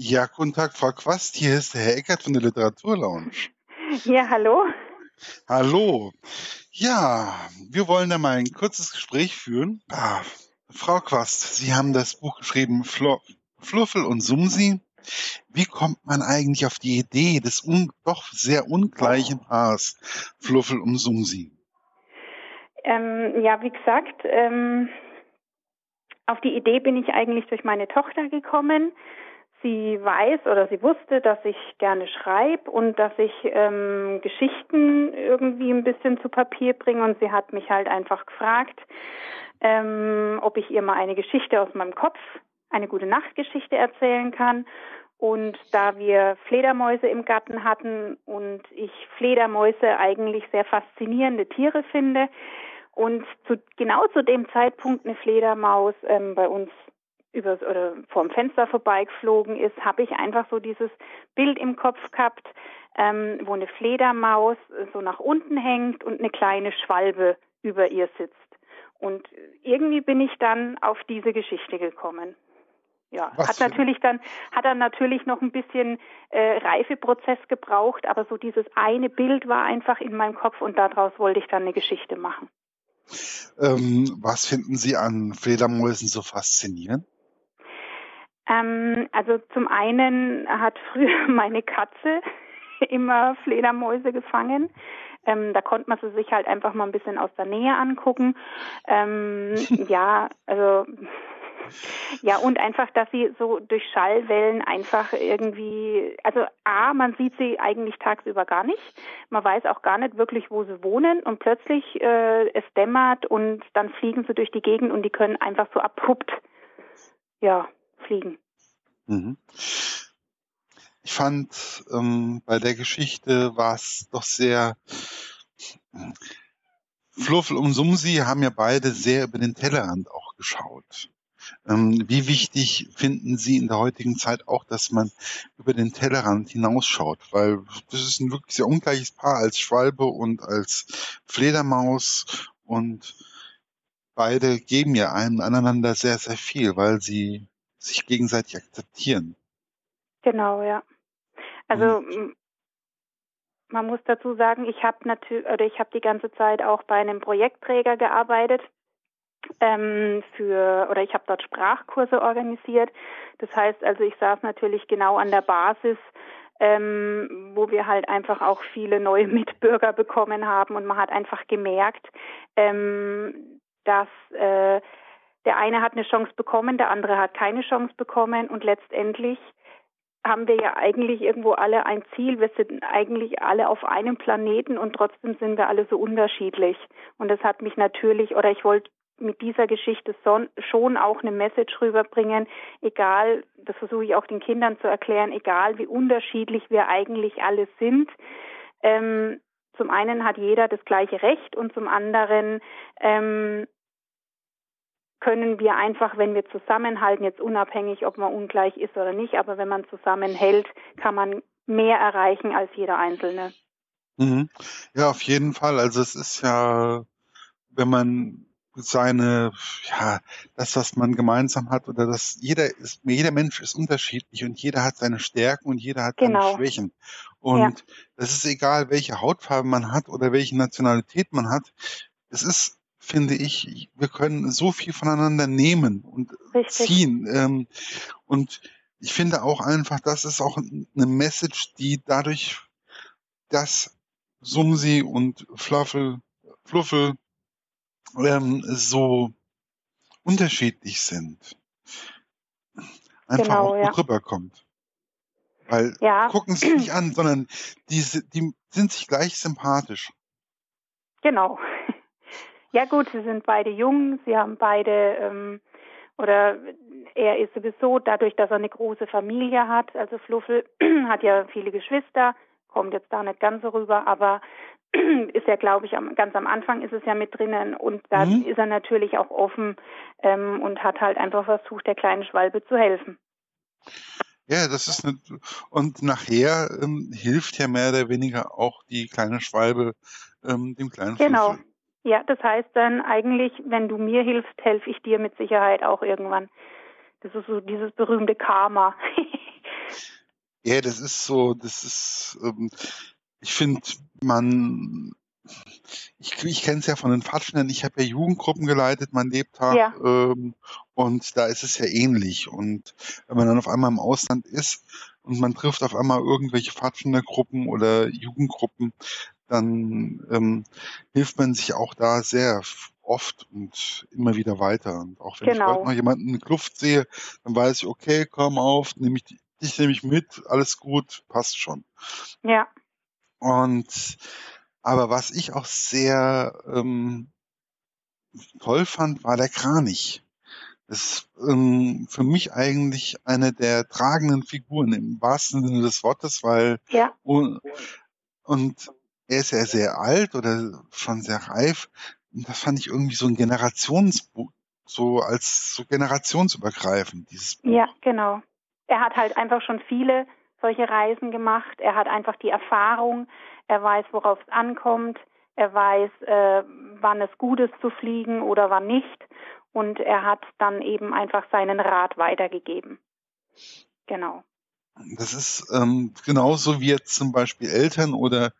Ja, guten Tag, Frau Quast. Hier ist der Herr Eckert von der Literaturlounge. Ja, hallo. Hallo. Ja, wir wollen da mal ein kurzes Gespräch führen. Ah, Frau Quast, Sie haben das Buch geschrieben, Flo Fluffel und Sumsi. Wie kommt man eigentlich auf die Idee des doch sehr ungleichen Paars Fluffel und Sumsi? Ähm, ja, wie gesagt, ähm, auf die Idee bin ich eigentlich durch meine Tochter gekommen. Sie weiß oder sie wusste, dass ich gerne schreibe und dass ich ähm, Geschichten irgendwie ein bisschen zu Papier bringe und sie hat mich halt einfach gefragt, ähm, ob ich ihr mal eine Geschichte aus meinem Kopf, eine gute Nachtgeschichte erzählen kann. Und da wir Fledermäuse im Garten hatten und ich Fledermäuse eigentlich sehr faszinierende Tiere finde und zu, genau zu dem Zeitpunkt eine Fledermaus ähm, bei uns übers oder vorm Fenster vorbeigeflogen ist, habe ich einfach so dieses Bild im Kopf gehabt, ähm, wo eine Fledermaus so nach unten hängt und eine kleine Schwalbe über ihr sitzt. Und irgendwie bin ich dann auf diese Geschichte gekommen. Ja, Was hat natürlich dann hat dann natürlich noch ein bisschen äh, Reifeprozess gebraucht, aber so dieses eine Bild war einfach in meinem Kopf und daraus wollte ich dann eine Geschichte machen. Ähm, was finden Sie an Fledermäusen so faszinierend? Ähm, also zum einen hat früher meine Katze immer Fledermäuse gefangen. Ähm, da konnte man sie sich halt einfach mal ein bisschen aus der Nähe angucken. Ähm, ja, also ja, und einfach, dass sie so durch Schallwellen einfach irgendwie, also A, man sieht sie eigentlich tagsüber gar nicht. Man weiß auch gar nicht wirklich, wo sie wohnen und plötzlich äh, es dämmert und dann fliegen sie durch die Gegend und die können einfach so abrupt, ja, fliegen. Mhm. Ich fand, ähm, bei der Geschichte war es doch sehr, Fluffel und Sumsi haben ja beide sehr über den Tellerrand auch geschaut. Ähm, wie wichtig finden Sie in der heutigen Zeit auch, dass man über den Tellerrand hinausschaut? Weil das ist ein wirklich sehr ungleiches Paar als Schwalbe und als Fledermaus und beide geben ja einem aneinander sehr, sehr viel, weil sie sich gegenseitig akzeptieren. Genau, ja. Also und, man muss dazu sagen, ich habe natürlich oder ich habe die ganze Zeit auch bei einem Projektträger gearbeitet ähm, für oder ich habe dort Sprachkurse organisiert. Das heißt also, ich saß natürlich genau an der Basis ähm, wo wir halt einfach auch viele neue Mitbürger bekommen haben und man hat einfach gemerkt, ähm, dass äh, der eine hat eine Chance bekommen, der andere hat keine Chance bekommen und letztendlich haben wir ja eigentlich irgendwo alle ein Ziel. Wir sind eigentlich alle auf einem Planeten und trotzdem sind wir alle so unterschiedlich. Und das hat mich natürlich, oder ich wollte mit dieser Geschichte schon auch eine Message rüberbringen, egal, das versuche ich auch den Kindern zu erklären, egal wie unterschiedlich wir eigentlich alle sind. Ähm, zum einen hat jeder das gleiche Recht und zum anderen ähm, können wir einfach, wenn wir zusammenhalten, jetzt unabhängig, ob man ungleich ist oder nicht, aber wenn man zusammenhält, kann man mehr erreichen als jeder Einzelne. Mhm. Ja, auf jeden Fall. Also es ist ja, wenn man seine, ja, das, was man gemeinsam hat, oder das, jeder ist, jeder Mensch ist unterschiedlich und jeder hat seine Stärken und jeder hat genau. seine Schwächen. Und ja. es ist egal, welche Hautfarbe man hat oder welche Nationalität man hat. Es ist finde ich, wir können so viel voneinander nehmen und Richtig. ziehen. Ähm, und ich finde auch einfach, das ist auch eine Message, die dadurch, dass Sumsi und Fluffel, Fluffel ähm, so unterschiedlich sind, einfach genau, auch ja. rüberkommt. Weil ja. gucken sie nicht an, sondern die, die sind sich gleich sympathisch. Genau. Ja gut, sie sind beide jung, sie haben beide ähm, oder er ist sowieso dadurch, dass er eine große Familie hat, also Fluffel hat ja viele Geschwister, kommt jetzt da nicht ganz so rüber, aber ist ja, glaube ich, am, ganz am Anfang ist es ja mit drinnen und da mhm. ist er natürlich auch offen ähm, und hat halt einfach versucht, der kleinen Schwalbe zu helfen. Ja, das ist eine, und nachher ähm, hilft ja mehr oder weniger auch die kleine Schwalbe ähm, dem kleinen Genau, Fluffel. Ja, das heißt dann eigentlich, wenn du mir hilfst, helfe ich dir mit Sicherheit auch irgendwann. Das ist so dieses berühmte Karma. Ja, das ist so, das ist, ähm, ich finde, man, ich, ich kenne es ja von den Fatschnern, ich habe ja Jugendgruppen geleitet, mein Lebtag, Ja. ähm, und da ist es ja ähnlich. Und wenn man dann auf einmal im Ausland ist und man trifft auf einmal irgendwelche Fatschner-Gruppen oder Jugendgruppen, dann ähm, hilft man sich auch da sehr oft und immer wieder weiter. Und auch wenn ich heute Genau. mal jemanden in der Kluft sehe, dann weiß ich, okay, komm auf, nehme ich dich nehme ich mit, alles gut, passt schon. Ja. Und aber was ich auch sehr ähm, toll fand, war der Kranich. Das ist ähm, für mich eigentlich eine der tragenden Figuren im wahrsten Sinne des Wortes, weil Ja. und, und er ist ja sehr alt oder schon sehr reif. Und das fand ich irgendwie so ein Generationsbuch, so als so generationsübergreifend, dieses Buch. Ja, genau. Er hat halt einfach schon viele solche Reisen gemacht. Er hat einfach die Erfahrung. Er weiß, worauf es ankommt. Er weiß, äh, wann es gut ist zu fliegen oder wann nicht. Und er hat dann eben einfach seinen Rat weitergegeben. Genau. Das ist ähm, genauso wie jetzt zum Beispiel Eltern oder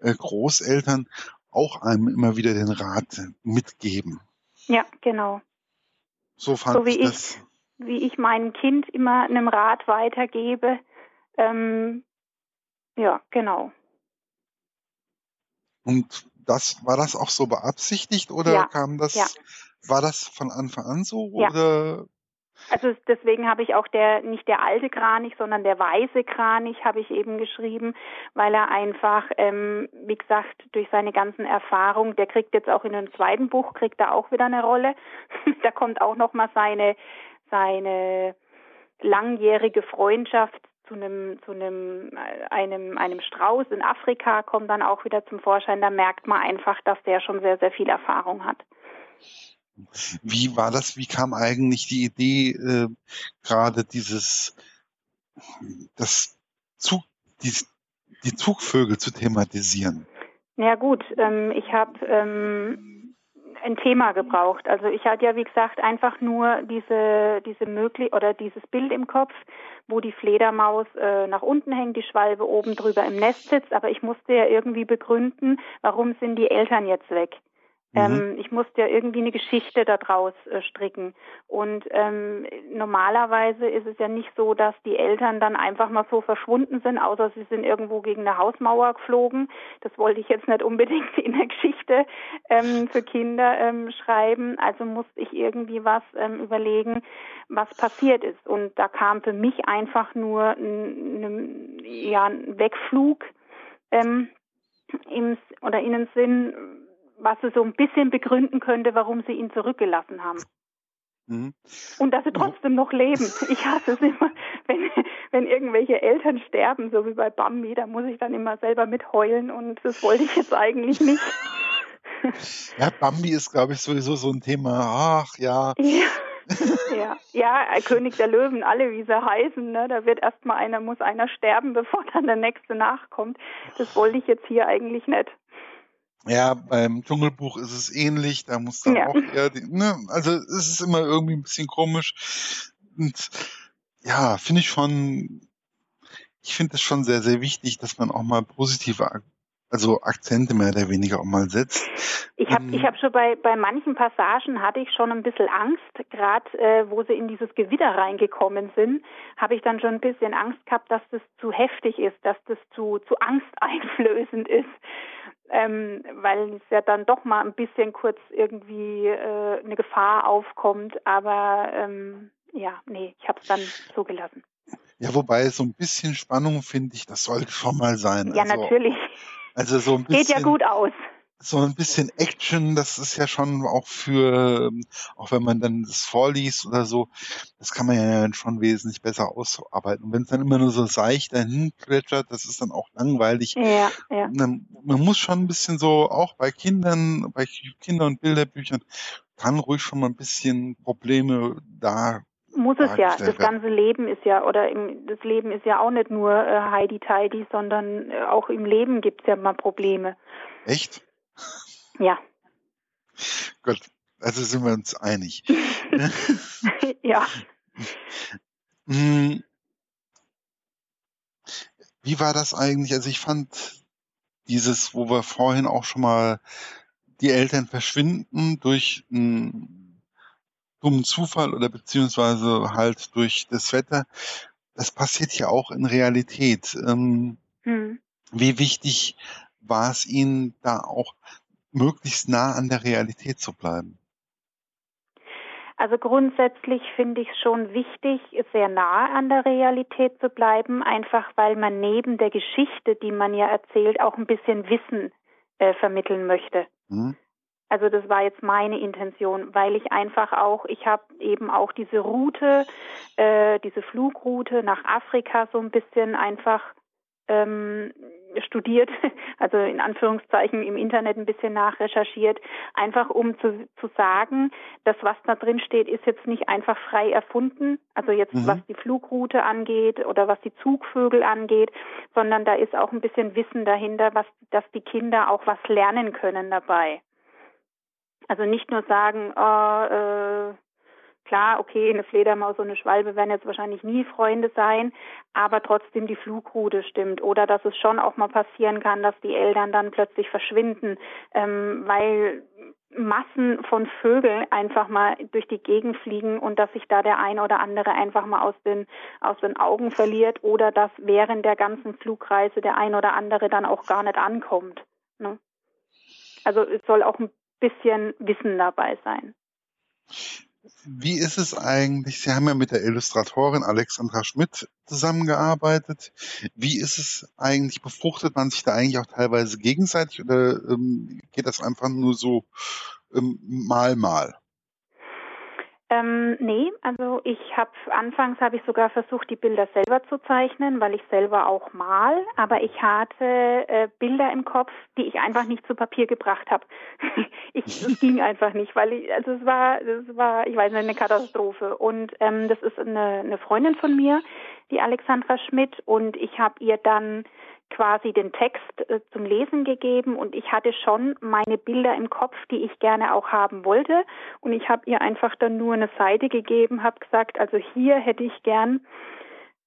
äh, Großeltern auch einem immer wieder den Rat mitgeben. Ja, genau. So fand So wie ich ich, das. wie ich meinem Kind immer einem Rat weitergebe. Ähm, ja, genau. Und das war das auch so beabsichtigt oder Ja, kam das, ja. war das von Anfang an so Ja. oder Also deswegen habe ich auch der nicht der alte Kranich, sondern der weiße Kranich habe ich eben geschrieben, weil er einfach, ähm, wie gesagt, durch seine ganzen Erfahrungen, der kriegt jetzt auch in einem zweiten Buch kriegt er auch wieder eine Rolle. da kommt auch noch mal seine seine langjährige Freundschaft zu einem zu einem äh, einem einem Strauß in Afrika kommt dann auch wieder zum Vorschein. Da merkt man einfach, dass der schon sehr sehr viel Erfahrung hat. Wie war das? Wie kam eigentlich die Idee, äh, gerade dieses, das Zug, die, die Zugvögel zu thematisieren? Ja gut, ähm, ich habe ähm, ein Thema gebraucht. Also ich hatte ja wie gesagt einfach nur diese diese möglich oder dieses Bild im Kopf, wo die Fledermaus äh, nach unten hängt, die Schwalbe oben drüber im Nest sitzt. Aber ich musste ja irgendwie begründen, warum sind die Eltern jetzt weg. Mhm. Ähm, ich musste ja irgendwie eine Geschichte daraus äh, stricken. Und ähm, normalerweise ist es ja nicht so, dass die Eltern dann einfach mal so verschwunden sind, außer sie sind irgendwo gegen eine Hausmauer geflogen. Das wollte ich jetzt nicht unbedingt in der Geschichte ähm, für Kinder ähm, schreiben. Also musste ich irgendwie was ähm, überlegen, was passiert ist. Und da kam für mich einfach nur ein, ein, ja, ein Wegflug ähm, im, oder in den Sinn, was sie so ein bisschen begründen könnte, warum sie ihn zurückgelassen haben. Mhm. Und dass sie trotzdem noch leben. Ich hasse es immer, wenn, wenn irgendwelche Eltern sterben, so wie bei Bambi, da muss ich dann immer selber mitheulen und das wollte ich jetzt eigentlich nicht. Ja, Bambi ist, glaube ich, sowieso so ein Thema. Ach ja, Ja. Ja, ja, König der Löwen, alle wie sie heißen, ne? Da wird erstmal einer, muss einer sterben, bevor dann der nächste nachkommt. Das wollte ich jetzt hier eigentlich nicht. Ja, beim Dschungelbuch ist es ähnlich. Da muss dann Ja. auch eher, die, ne, also es ist immer irgendwie ein bisschen komisch. Und ja, finde ich schon, ich finde es schon sehr, sehr wichtig, dass man auch mal positive, also Akzente mehr oder weniger auch mal setzt. Ich habe Ähm, ich hab schon bei, bei manchen Passagen hatte ich schon ein bisschen Angst, gerade äh, wo sie in dieses Gewitter reingekommen sind, habe ich dann schon ein bisschen Angst gehabt, dass das zu heftig ist, dass das zu, zu angsteinflößend ist. Ähm, weil es ja dann doch mal ein bisschen kurz irgendwie äh, eine Gefahr aufkommt. Aber ähm, ja, nee, ich habe es dann so gelassen. Ja, wobei so ein bisschen Spannung finde ich, das sollte schon mal sein. Ja, also, natürlich. also so ein Geht bisschen, ja gut aus. So ein bisschen Action, das ist ja schon auch für, ähm, auch wenn man dann das vorliest oder so, das kann man ja schon wesentlich besser ausarbeiten. Und wenn es dann immer nur so seicht dahin plätschert, das ist dann auch langweilig. Ja, ja. Man, man muss schon ein bisschen so, auch bei Kindern, bei Kinder- und Bilderbüchern, kann ruhig schon mal ein bisschen Probleme da. Muss es ja. Das ganze Leben ist ja, oder im, das Leben ist ja auch nicht nur äh, Heidi Tidy, sondern äh, auch im Leben gibt's ja mal Probleme. Echt? Ja. Gott, also sind wir uns einig. ja. Hm, Wie war das eigentlich? Also ich fand dieses, wo wir vorhin auch schon mal die Eltern verschwinden durch einen dummen Zufall oder beziehungsweise halt durch das Wetter, das passiert ja auch in Realität. Ähm, hm. Wie wichtig war es Ihnen da auch möglichst nah an der Realität zu bleiben? Also grundsätzlich finde ich es schon wichtig, sehr nah an der Realität zu bleiben, einfach weil man neben der Geschichte, die man ja erzählt, auch ein bisschen Wissen äh, vermitteln möchte. Mhm. Also das war jetzt meine Intention, weil ich einfach auch, ich habe eben auch diese Route, äh, diese Flugroute nach Afrika so ein bisschen einfach ähm, studiert, also in Anführungszeichen im Internet ein bisschen nachrecherchiert, einfach um zu, zu sagen, das, was da drin steht, ist jetzt nicht einfach frei erfunden, also jetzt mhm. was die Flugroute angeht oder was die Zugvögel angeht, sondern da ist auch ein bisschen Wissen dahinter, was, dass die Kinder auch was lernen können dabei. Also nicht nur sagen, oh, äh, Klar, okay, eine Fledermaus und eine Schwalbe werden jetzt wahrscheinlich nie Freunde sein, aber trotzdem die Flugroute stimmt. Oder dass es schon auch mal passieren kann, dass die Eltern dann plötzlich verschwinden, ähm, weil Massen von Vögeln einfach mal durch die Gegend fliegen und dass sich da der ein oder andere einfach mal aus den, aus den Augen verliert oder dass während der ganzen Flugreise der ein oder andere dann auch gar nicht ankommt. Ne? Also es soll auch ein bisschen Wissen dabei sein. Wie ist es eigentlich? Sie haben ja mit der Illustratorin Alexandra Schmidt zusammengearbeitet. Wie ist es eigentlich? Befruchtet man sich da eigentlich auch teilweise gegenseitig oder ähm, geht das einfach nur so ähm, mal mal? Ähm, nee, also ich habe anfangs habe ich sogar versucht, die Bilder selber zu zeichnen, weil ich selber auch mal, aber ich hatte äh, Bilder im Kopf, die ich einfach nicht zu Papier gebracht habe. es ging einfach nicht, weil ich, also es war, es war, ich weiß nicht, eine Katastrophe. Und ähm, das ist eine, eine Freundin von mir, die Alexandra Schmidt, und ich habe ihr dann quasi den Text äh, zum Lesen gegeben und ich hatte schon meine Bilder im Kopf, die ich gerne auch haben wollte. Und ich habe ihr einfach dann nur eine Seite gegeben, habe gesagt, also hier hätte ich gern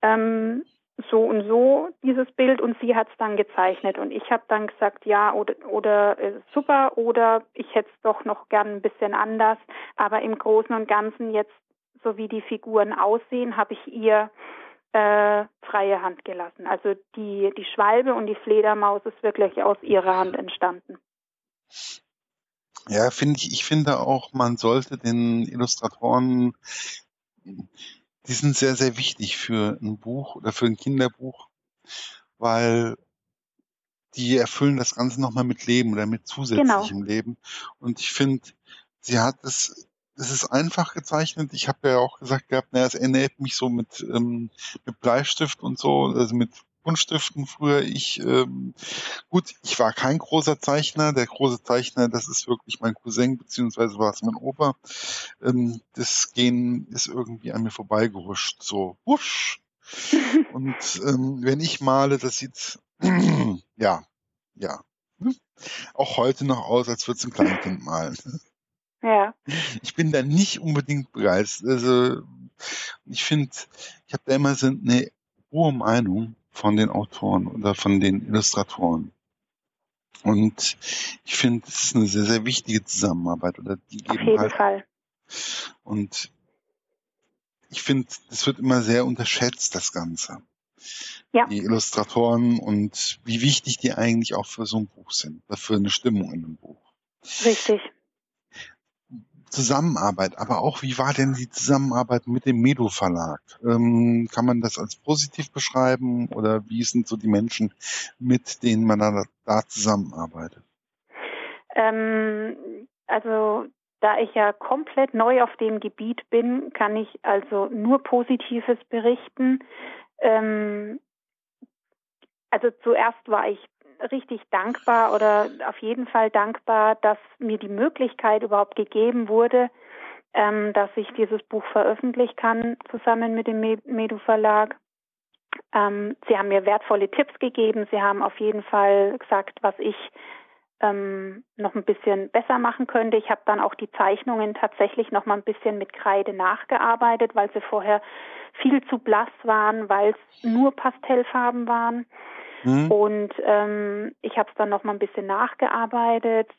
ähm, so und so dieses Bild und sie hat es dann gezeichnet. Und ich habe dann gesagt, ja oder oder äh, super oder ich hätte es doch noch gern ein bisschen anders, aber im Großen und Ganzen jetzt so wie die Figuren aussehen, habe ich ihr äh, freie Hand gelassen. Also die, die Schwalbe und die Fledermaus ist wirklich aus ihrer Hand entstanden. Ja, finde ich, ich finde auch, man sollte den Illustratoren, die sind sehr, sehr wichtig für ein Buch oder für ein Kinderbuch, weil die erfüllen das Ganze nochmal mit Leben oder mit zusätzlichem genau. Leben. Und ich finde, sie hat es es ist einfach gezeichnet. Ich habe ja auch gesagt gehabt, naja, es erinnert mich so mit, ähm, mit Bleistift und so, also mit Buntstiften früher. Ich, ähm, gut, ich war kein großer Zeichner. Der große Zeichner, das ist wirklich mein Cousin, beziehungsweise war es mein Opa. Ähm, das Gehen ist irgendwie an mir vorbeigehuscht. So, wusch. Und ähm, wenn ich male, das sieht, ja, ja, auch heute noch aus, als würde es ein Kleinkind malen. Ja. Ich bin da nicht unbedingt begeistert. Also ich finde, ich habe da immer so eine hohe Meinung von den Autoren oder von den Illustratoren. Und ich finde, es ist eine sehr, sehr wichtige Zusammenarbeit. Oder die geben Auf jeden halt, Fall. Und ich finde, das wird immer sehr unterschätzt, das Ganze. Ja. Die Illustratoren und wie wichtig die eigentlich auch für so ein Buch sind, für eine Stimmung in einem Buch. Richtig. Zusammenarbeit, aber auch wie war denn die Zusammenarbeit mit dem Medo Verlag? Ähm, kann man das als positiv beschreiben oder wie sind so die Menschen, mit denen man da, da zusammenarbeitet? Ähm, also da ich ja komplett neu auf dem Gebiet bin, kann ich also nur Positives berichten. Ähm, also zuerst war ich richtig dankbar oder auf jeden Fall dankbar, dass mir die Möglichkeit überhaupt gegeben wurde, ähm, dass ich dieses Buch veröffentlichen kann, zusammen mit dem Medu Verlag. Ähm, sie haben mir wertvolle Tipps gegeben. Sie haben auf jeden Fall gesagt, was ich ähm, noch ein bisschen besser machen könnte. Ich habe dann auch die Zeichnungen tatsächlich noch mal ein bisschen mit Kreide nachgearbeitet, weil sie vorher viel zu blass waren, weil es nur Pastellfarben waren. Mhm. Und ähm, ich habe es dann noch mal ein bisschen nachgearbeitet.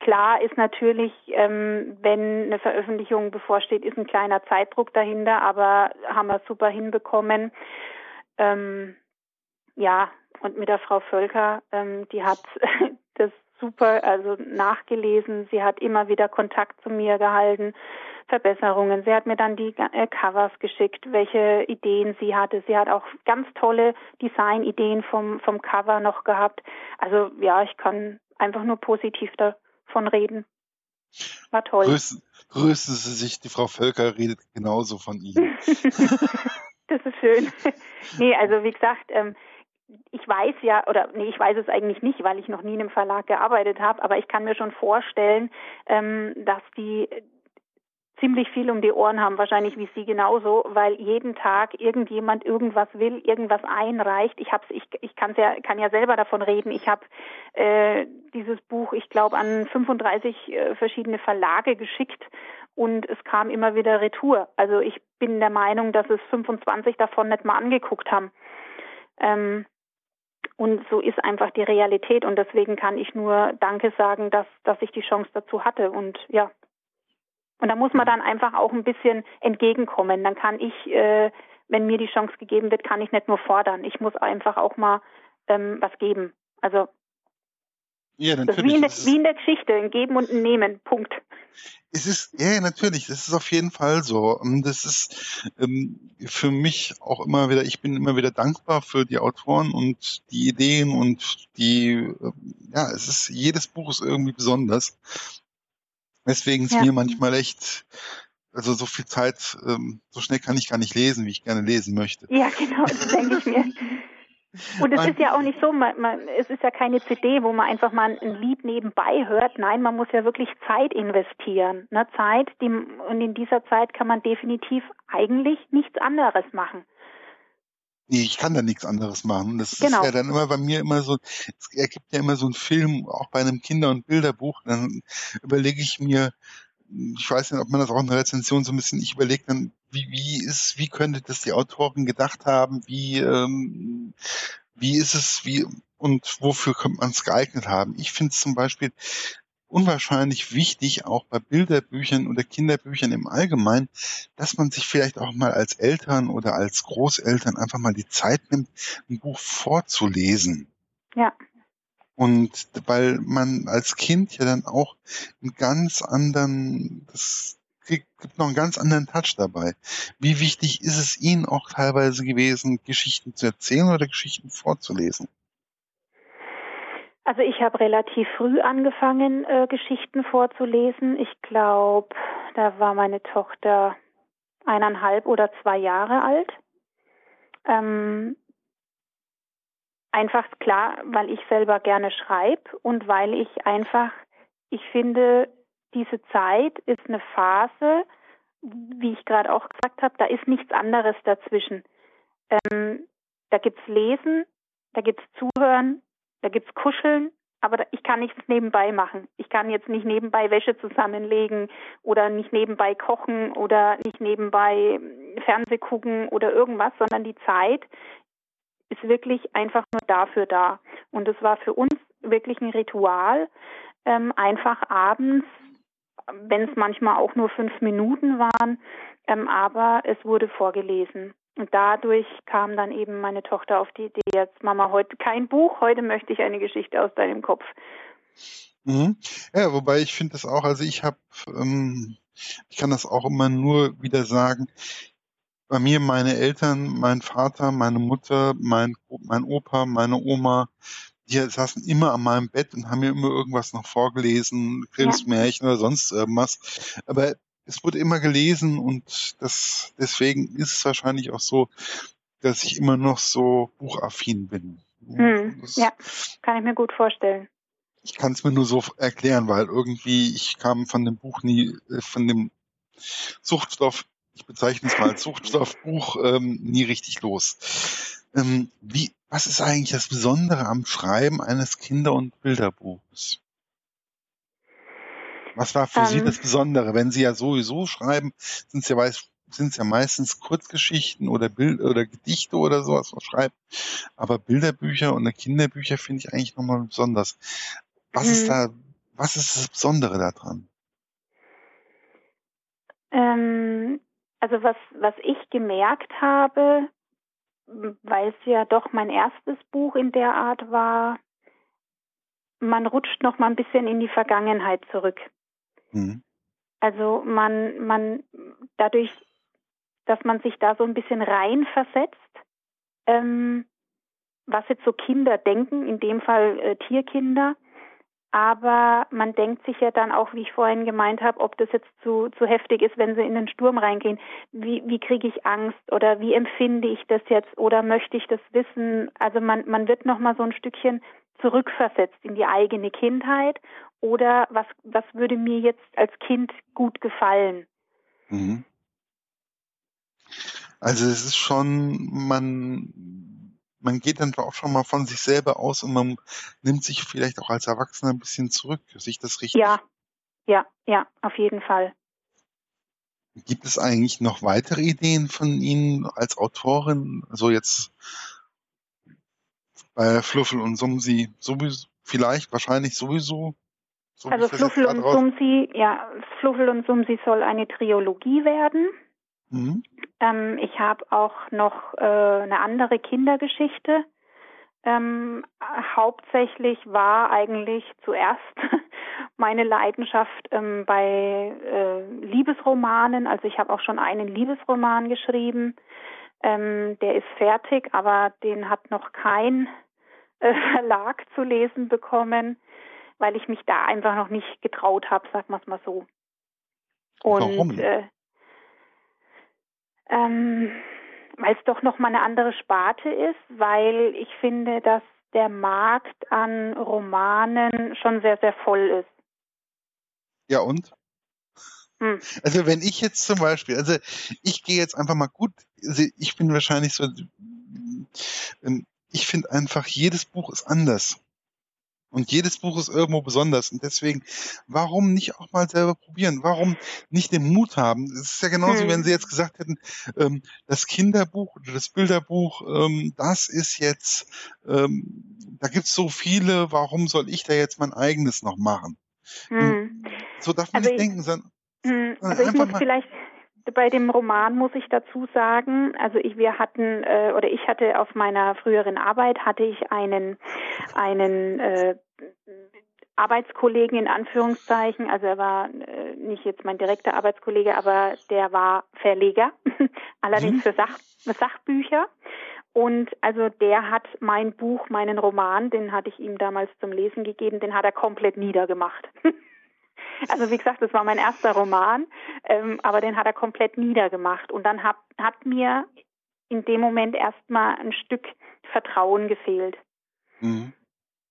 Klar ist natürlich, ähm, wenn eine Veröffentlichung bevorsteht, ist ein kleiner Zeitdruck dahinter, aber haben wir super hinbekommen. Ähm, ja, und mit der Frau Völker, ähm, die hat super, also nachgelesen. Sie hat immer wieder Kontakt zu mir gehalten, Verbesserungen. Sie hat mir dann die äh, Covers geschickt, welche Ideen sie hatte. Sie hat auch ganz tolle Designideen vom, vom Cover noch gehabt. Also ja, ich kann einfach nur positiv davon reden. War toll. Grüßen, grüßen Sie sich, die Frau Völker redet genauso von Ihnen. das ist schön. nee, also wie gesagt, ähm, ich weiß ja, oder nee, ich weiß es eigentlich nicht, weil ich noch nie in einem Verlag gearbeitet habe, aber ich kann mir schon vorstellen, ähm, dass die ziemlich viel um die Ohren haben, wahrscheinlich wie Sie genauso, weil jeden Tag irgendjemand irgendwas will, irgendwas einreicht. Ich hab's, ich, ich kann's ja, kann ja selber davon reden. Ich habe äh, dieses Buch, ich glaube, an 35 äh, verschiedene Verlage geschickt und es kam immer wieder Retour. Also ich bin der Meinung, dass es 25 davon nicht mal angeguckt haben. Ähm, und so ist einfach die Realität und deswegen kann ich nur Danke sagen, dass, dass ich die Chance dazu hatte und ja. Und da muss man dann einfach auch ein bisschen entgegenkommen. Dann kann ich, äh, wenn mir die Chance gegeben wird, kann ich nicht nur fordern. Ich muss einfach auch mal ähm, was geben. Also ja, wie, in der, wie in der Geschichte, ein Geben und ein Nehmen. Punkt. Es ist, ja, natürlich, das ist auf jeden Fall so. Das ist ähm, für mich auch immer wieder, ich bin immer wieder dankbar für die Autoren und die Ideen und die, äh, ja, es ist, jedes Buch ist irgendwie besonders. Deswegen ist ja. mir manchmal echt, also so viel Zeit, ähm, so schnell kann ich gar nicht lesen, wie ich gerne lesen möchte. Ja, genau, das denke ich mir. Und es ist ja auch nicht so, man, man, es ist ja keine CD, wo man einfach mal ein Lied nebenbei hört. Nein, man muss ja wirklich Zeit investieren. Ne? Zeit, die, und in dieser Zeit kann man definitiv eigentlich nichts anderes machen. Nee, ich kann da nichts anderes machen. Das genau. ist ja dann immer bei mir immer so, es ergibt ja immer so einen Film, auch bei einem Kinder- und Bilderbuch, dann überlege ich mir, ich weiß nicht, ob man das auch in der Rezension so ein bisschen, ich überlege dann, wie, wie ist, wie könnte das die Autoren gedacht haben, wie, ähm, wie ist es, wie, und wofür könnte man es geeignet haben? Ich finde es zum Beispiel unwahrscheinlich wichtig, auch bei Bilderbüchern oder Kinderbüchern im Allgemeinen, dass man sich vielleicht auch mal als Eltern oder als Großeltern einfach mal die Zeit nimmt, ein Buch vorzulesen. Ja. Und weil man als Kind ja dann auch einen ganz anderen, das gibt noch einen ganz anderen Touch dabei. Wie wichtig ist es Ihnen auch teilweise gewesen, Geschichten zu erzählen oder Geschichten vorzulesen? Also ich habe relativ früh angefangen, äh, Geschichten vorzulesen. Ich glaube, da war meine Tochter eineinhalb oder zwei Jahre alt. Ähm, Einfach klar, weil ich selber gerne schreibe und weil ich einfach, ich finde, diese Zeit ist eine Phase, wie ich gerade auch gesagt habe, da ist nichts anderes dazwischen. Ähm, da gibt's Lesen, da gibt's Zuhören, da gibt's Kuscheln, aber da, ich kann nichts nebenbei machen. Ich kann jetzt nicht nebenbei Wäsche zusammenlegen oder nicht nebenbei kochen oder nicht nebenbei Fernseh gucken oder irgendwas, sondern die Zeit ist wirklich einfach nur dafür da. Und es war für uns wirklich ein Ritual, ähm, einfach abends, wenn es manchmal auch nur fünf Minuten waren, ähm, aber es wurde vorgelesen. Und dadurch kam dann eben meine Tochter auf die Idee, jetzt Mama, heute kein Buch, heute möchte ich eine Geschichte aus deinem Kopf. Mhm. Ja, wobei ich finde das auch, also ich habe, ähm, ich kann das auch immer nur wieder sagen, bei mir meine Eltern, mein Vater, meine Mutter, mein, mein Opa, meine Oma, die saßen immer an meinem Bett und haben mir immer irgendwas noch vorgelesen, Grimms ja. Oder sonst irgendwas. Aber es wurde immer gelesen und das, deswegen ist es wahrscheinlich auch so, dass ich immer noch so buchaffin bin. Hm, ja, kann ich mir gut vorstellen. Ich kann es mir nur so erklären, weil irgendwie ich kam von dem Buch nie, äh, von dem Suchtstoff ich bezeichne es mal als Suchtstoffbuch, ähm, nie richtig los. Ähm, wie, was ist eigentlich das Besondere am Schreiben eines Kinder- und Bilderbuches? Was war für ähm, Sie das Besondere? Wenn Sie ja sowieso schreiben, sind es ja, ja meistens Kurzgeschichten oder Bild oder Gedichte oder sowas, was schreibt. Aber Bilderbücher und Kinderbücher finde ich eigentlich nochmal besonders. Was ist mhm. da, was ist das Besondere daran? Ähm, also was, was ich gemerkt habe, weil es ja doch mein erstes Buch in der Art war, man rutscht noch mal ein bisschen in die Vergangenheit zurück. Mhm. Also man, man, dadurch, dass man sich da so ein bisschen reinversetzt, ähm, was jetzt so Kinder denken, in dem Fall äh, Tierkinder, aber man denkt sich ja dann auch, wie ich vorhin gemeint habe, ob das jetzt zu, zu heftig ist, wenn sie in den Sturm reingehen. Wie, wie kriege ich Angst oder wie empfinde ich das jetzt oder möchte ich das wissen? Also man, man wird nochmal so ein Stückchen zurückversetzt in die eigene Kindheit oder was, was würde mir jetzt als Kind gut gefallen? Mhm. Also es ist schon, man, man geht dann auch schon mal von sich selber aus und man nimmt sich vielleicht auch als Erwachsener ein bisschen zurück. Sich das richtig? Ja, ja, ja, auf jeden Fall. Gibt es eigentlich noch weitere Ideen von Ihnen als Autorin? Also jetzt bei Fluffel und Sumsi sowieso, vielleicht, wahrscheinlich sowieso. So also Fluffel und Sumsi, ja, Fluffel und Sumsi soll eine Triologie werden. Mhm. Ähm, ich habe auch noch äh, eine andere Kindergeschichte. Ähm, hauptsächlich war eigentlich zuerst meine Leidenschaft ähm, bei äh, Liebesromanen. Also ich habe auch schon einen Liebesroman geschrieben. Ähm, der ist fertig, aber den hat noch kein äh, Verlag zu lesen bekommen weil ich mich da einfach noch nicht getraut habe, sagen wir es mal so. Und Warum? Äh, ähm, weil es doch noch mal eine andere Sparte ist, weil ich finde, dass der Markt an Romanen schon sehr, sehr voll ist. Ja, und? Hm. Also wenn ich jetzt zum Beispiel, also ich gehe jetzt einfach mal gut, also ich bin wahrscheinlich so, ich finde einfach, jedes Buch ist anders. Und jedes Buch ist irgendwo besonders. Und deswegen, warum nicht auch mal selber probieren? Warum nicht den Mut haben? Es ist ja genauso, hm. wenn Sie jetzt gesagt hätten, ähm, das Kinderbuch oder das Bilderbuch, ähm, das ist jetzt, ähm, da gibt's so viele, warum soll ich da jetzt mein eigenes noch machen? Hm. So darf man also nicht ich, denken, sondern, hm. also ich muss vielleicht bei dem Roman muss ich dazu sagen, also ich, wir hatten äh, oder ich hatte auf meiner früheren Arbeit hatte ich einen einen äh, Arbeitskollegen in Anführungszeichen, also er war äh, nicht jetzt mein direkter Arbeitskollege, aber der war Verleger, allerdings mhm. für Sach Sachbücher. Und also der hat mein Buch, meinen Roman, den hatte ich ihm damals zum Lesen gegeben, den hat er komplett niedergemacht. Also wie gesagt, das war mein erster Roman, ähm, aber den hat er komplett niedergemacht. Und dann hat, hat mir in dem Moment erstmal ein Stück Vertrauen gefehlt. Mhm.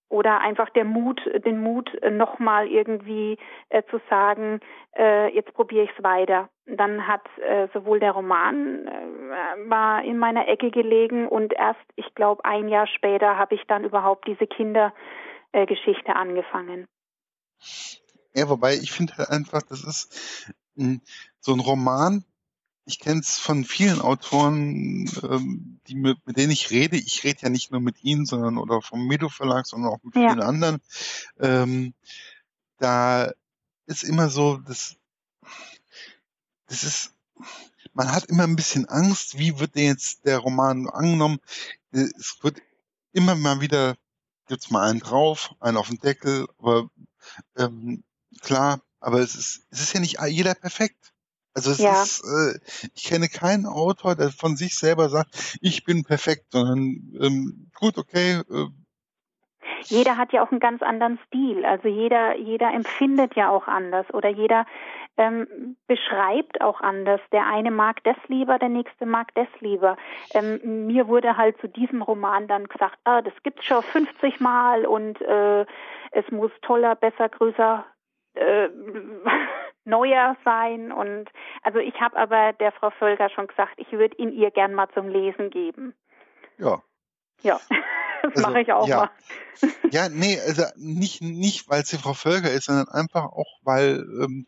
Oder einfach der Mut, den Mut, äh, nochmal irgendwie äh, zu sagen, äh, jetzt probiere ich es weiter. Dann hat äh, sowohl der Roman äh, war in meiner Ecke gelegen und erst, ich glaube, ein Jahr später habe ich dann überhaupt diese Kindergeschichte angefangen. Ja, wobei ich finde halt einfach, das ist hm, so ein Roman. Ich kenne es von vielen Autoren, ähm, die mit, mit denen ich rede. Ich rede ja nicht nur mit ihnen, sondern oder vom Medo Verlag, sondern auch mit ja. vielen anderen. Ähm, da ist immer so, das, das ist, man hat immer ein bisschen Angst, wie wird denn jetzt der Roman angenommen? Es wird immer mal wieder, gibt's mal einen drauf, einen auf den Deckel, aber ähm, Klar, aber es ist, es ist ja nicht jeder perfekt. Also es ja. ist, äh, ich kenne keinen Autor, der von sich selber sagt, ich bin perfekt, sondern ähm, gut, okay. Äh, jeder hat ja auch einen ganz anderen Stil. Also jeder, jeder empfindet ja auch anders oder jeder ähm, beschreibt auch anders. Der eine mag das lieber, der nächste mag das lieber. Ähm, mir wurde halt zu diesem Roman dann gesagt, ah, das gibt's schon 50 Mal und äh, es muss toller, besser, größer, äh, neuer sein. Und also ich habe aber der Frau Völker schon gesagt, ich würde ihn ihr gern mal zum Lesen geben. Ja, Ja, das also, mache ich auch ja. mal. Ja, nee, also nicht, nicht weil es die Frau Völker ist, sondern einfach auch, weil ähm,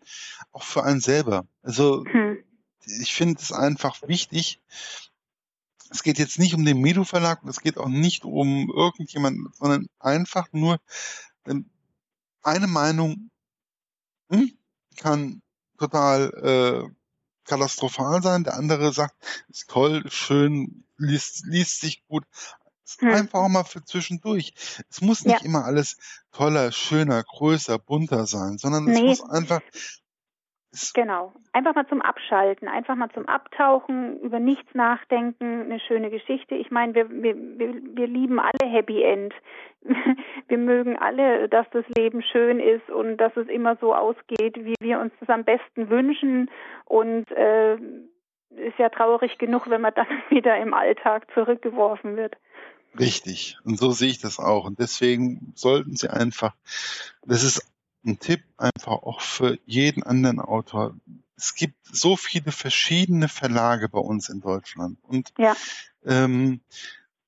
auch für einen selber. Also hm. ich finde es einfach wichtig. Es geht jetzt nicht um den Medu Verlag und es geht auch nicht um irgendjemanden, sondern einfach nur ähm, eine Meinung hm, kann total äh, katastrophal sein, der andere sagt, ist toll, schön, liest, liest sich gut. Hm. Einfach auch mal für zwischendurch. Es muss nicht ja. immer alles toller, schöner, größer, bunter sein, sondern nee. es muss einfach Genau. Einfach mal zum Abschalten, einfach mal zum Abtauchen, über nichts nachdenken, eine schöne Geschichte. Ich meine, wir, wir, wir, lieben alle Happy End. Wir mögen alle, dass das Leben schön ist und dass es immer so ausgeht, wie wir uns das am besten wünschen. Und äh, ist ja traurig genug, wenn man dann wieder im Alltag zurückgeworfen wird. Richtig. Und so sehe ich das auch. Und deswegen sollten Sie einfach, das ist ein Tipp einfach auch für jeden anderen Autor. Es gibt so viele verschiedene Verlage bei uns in Deutschland. Und ja. ähm,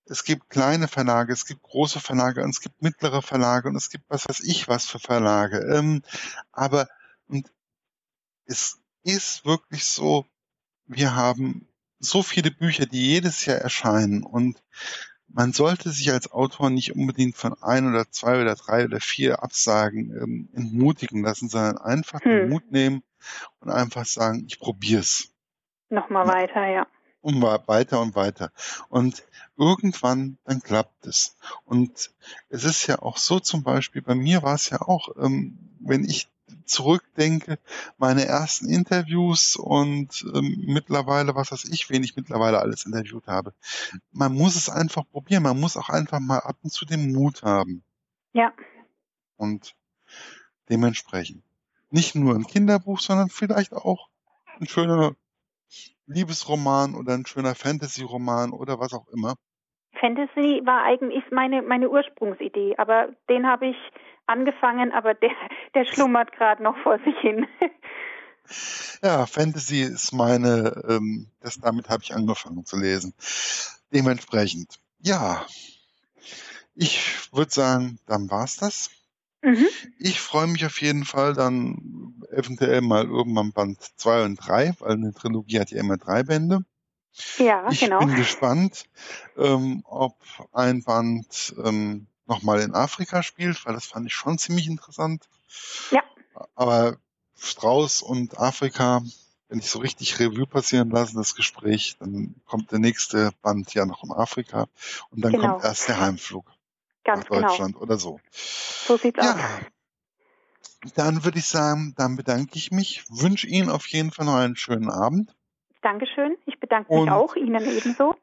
es gibt kleine Verlage, es gibt große Verlage und es gibt mittlere Verlage und es gibt was weiß ich was für Verlage. Ähm, aber und es ist wirklich so, wir haben so viele Bücher, die jedes Jahr erscheinen und man sollte sich als Autor nicht unbedingt von ein oder zwei oder drei oder vier Absagen ähm, entmutigen lassen, sondern einfach hm. den Mut nehmen und einfach sagen, ich probier's. Nochmal weiter, ja. Und weiter und weiter. Und irgendwann, dann klappt es. Und es ist ja auch so zum Beispiel, bei mir war es ja auch, ähm, wenn ich zurückdenke, meine ersten Interviews und ähm, mittlerweile, was weiß ich, wen ich mittlerweile alles interviewt habe. Man muss es einfach probieren. Man muss auch einfach mal ab und zu den Mut haben. Ja. Und dementsprechend nicht nur ein Kinderbuch, sondern vielleicht auch ein schöner Liebesroman oder ein schöner Fantasy-Roman oder was auch immer. Fantasy war eigentlich meine, meine Ursprungsidee, aber den habe ich angefangen, aber der, der schlummert gerade noch vor sich hin. Ja, Fantasy ist meine, ähm, das, damit habe ich angefangen zu lesen. Dementsprechend, ja, ich würde sagen, dann war's das. Mhm. Ich freue mich auf jeden Fall dann eventuell mal irgendwann Band 2 und 3, weil eine Trilogie hat ja immer drei Bände. Ja, ich genau. Ich bin gespannt, ähm, ob ein Band ähm, nochmal in Afrika spielt, weil das fand ich schon ziemlich interessant. Ja. Aber Strauß und Afrika, wenn ich so richtig Revue passieren lasse, das Gespräch, dann kommt der nächste Band ja noch um Afrika und dann genau. kommt erst der Heimflug Ganz nach genau. Deutschland genau. oder so. So sieht's ja. aus. Dann würde ich sagen, dann bedanke ich mich, wünsche Ihnen auf jeden Fall noch einen schönen Abend. Dankeschön. Ich bedanke mich und auch, Ihnen ebenso.